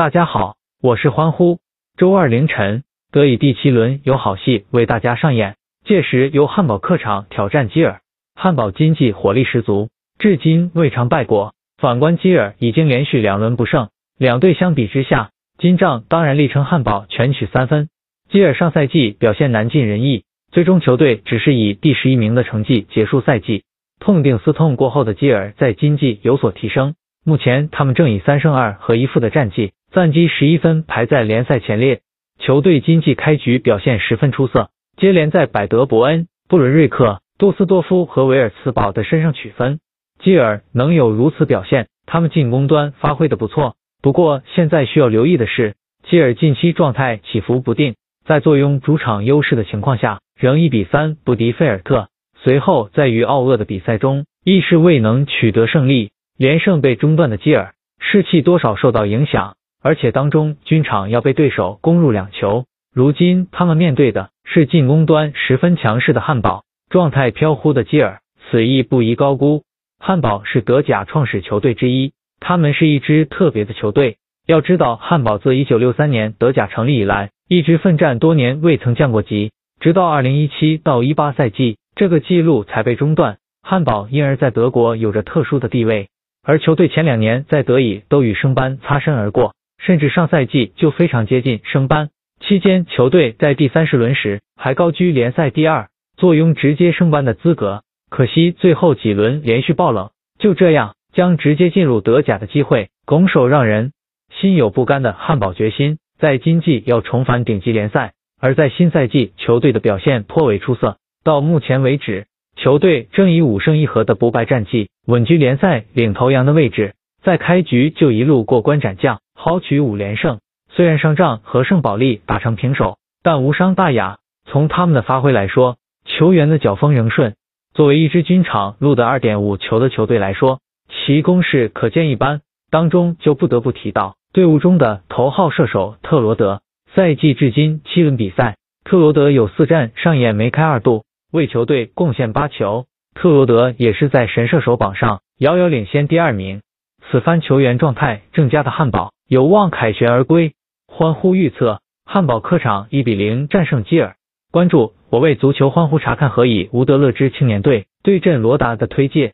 大家好，我是欢呼。周二凌晨，德乙第七轮有好戏为大家上演，届时由汉堡客场挑战基尔。汉堡经济火力十足，至今未尝败过。反观基尔，已经连续两轮不胜。两队相比之下，金帐当然力称汉堡全取三分。基尔上赛季表现难尽人意，最终球队只是以第十一名的成绩结束赛季。痛定思痛过后的基尔在经济有所提升，目前他们正以三胜二和一负的战绩，暂积十一分，排在联赛前列。球队经济开局表现十分出色，接连在百德伯恩、布伦瑞克、杜斯多夫和维尔茨堡的身上取分。基尔能有如此表现，他们进攻端发挥的不错。不过现在需要留意的是，基尔近期状态起伏不定，在坐拥主场优势的情况下，仍一比三不敌菲尔特。随后在与奥厄的比赛中，亦是未能取得胜利，连胜被中断的基尔士气多少受到影响，而且当中均场要被对手攻入两球。如今他们面对的是进攻端十分强势的汉堡，状态飘忽的基尔，此役不宜高估。汉堡是德甲创始球队之一，他们是一支特别的球队。要知道，汉堡自一九六三年德甲成立以来，一直奋战多年未曾降过级，直到二零一七到一八赛季，这个记录才被中断。汉堡因而在德国有着特殊的地位，而球队前两年在德乙都与升班擦身而过，甚至上赛季就非常接近升班。期间，球队在第三十轮时还高居联赛第二，坐拥直接升班的资格。可惜最后几轮连续爆冷，就这样将直接进入德甲的机会拱手让人。心有不甘的汉堡决心在今季要重返顶级联赛，而在新赛季球队的表现颇为出色。到目前为止，球队正以五胜一和的不败战绩稳居联赛领头羊的位置，在开局就一路过关斩将，豪取五连胜。虽然上仗和圣保利打成平手，但无伤大雅。从他们的发挥来说，球员的脚风仍顺。作为一支均场录得二点五球的球队来说，其攻势可见一斑。当中就不得不提到队伍中的头号射手特罗德。赛季至今七轮比赛，特罗德有四战上演梅开二度，为球队贡献八球。特罗德也是在神射手榜上遥遥领先第二名。此番球员状态正佳的汉堡有望凯旋而归。欢呼预测：汉堡客场一比零战胜基尔。关注。我为足球欢呼查看何以吴德勒之青年队对阵罗达的推介。